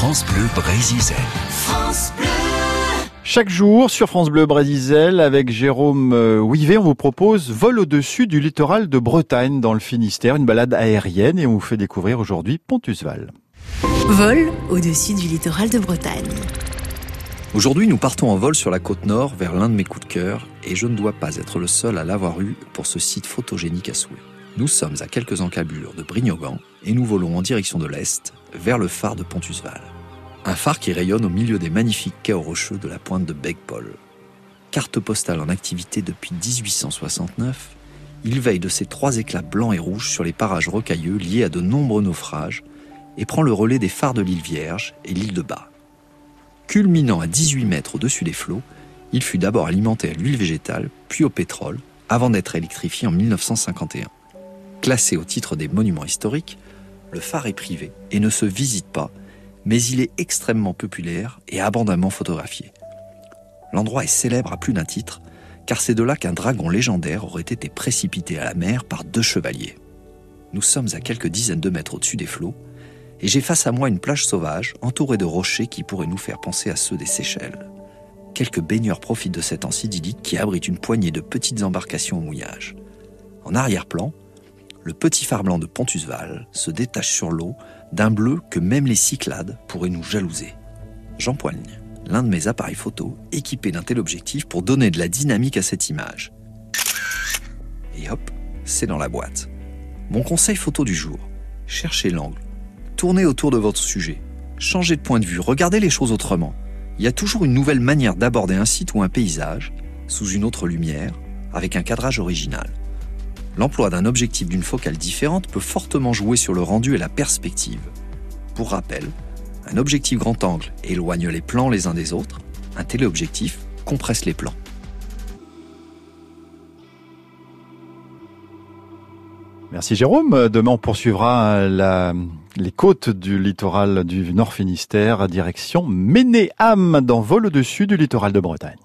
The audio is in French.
France Bleu Brésil. France Bleu. Chaque jour sur France Bleu Brésil avec Jérôme euh, Ouivet, on vous propose Vol au-dessus du littoral de Bretagne dans le Finistère, une balade aérienne et on vous fait découvrir aujourd'hui Pontusval. Vol au-dessus du littoral de Bretagne. Aujourd'hui, nous partons en vol sur la côte nord vers l'un de mes coups de cœur et je ne dois pas être le seul à l'avoir eu pour ce site photogénique à souhait. Nous sommes à quelques encablures de Brignogan et nous volons en direction de l'est vers le phare de Pontusval. Un phare qui rayonne au milieu des magnifiques chaos rocheux de la pointe de Begpol. Carte postale en activité depuis 1869, il veille de ses trois éclats blancs et rouges sur les parages rocailleux liés à de nombreux naufrages et prend le relais des phares de l'île Vierge et l'île de Bas. Culminant à 18 mètres au-dessus des flots, il fut d'abord alimenté à l'huile végétale, puis au pétrole, avant d'être électrifié en 1951. Classé au titre des monuments historiques, le phare est privé et ne se visite pas mais il est extrêmement populaire et abondamment photographié. L'endroit est célèbre à plus d'un titre, car c'est de là qu'un dragon légendaire aurait été précipité à la mer par deux chevaliers. Nous sommes à quelques dizaines de mètres au-dessus des flots, et j'ai face à moi une plage sauvage entourée de rochers qui pourraient nous faire penser à ceux des Seychelles. Quelques baigneurs profitent de cette anse idyllique qui abrite une poignée de petites embarcations au mouillage. En arrière-plan, le petit phare blanc de Pontusval se détache sur l'eau d'un bleu que même les Cyclades pourraient nous jalouser. J'empoigne l'un de mes appareils photo équipé d'un tel objectif pour donner de la dynamique à cette image. Et hop, c'est dans la boîte. Mon conseil photo du jour, cherchez l'angle, tournez autour de votre sujet, changez de point de vue, regardez les choses autrement. Il y a toujours une nouvelle manière d'aborder un site ou un paysage, sous une autre lumière, avec un cadrage original. L'emploi d'un objectif d'une focale différente peut fortement jouer sur le rendu et la perspective. Pour rappel, un objectif grand angle éloigne les plans les uns des autres, un téléobjectif compresse les plans. Merci Jérôme. Demain, on poursuivra les côtes du littoral du Nord Finistère, direction Ménéam, dans Vol au-dessus du littoral de Bretagne.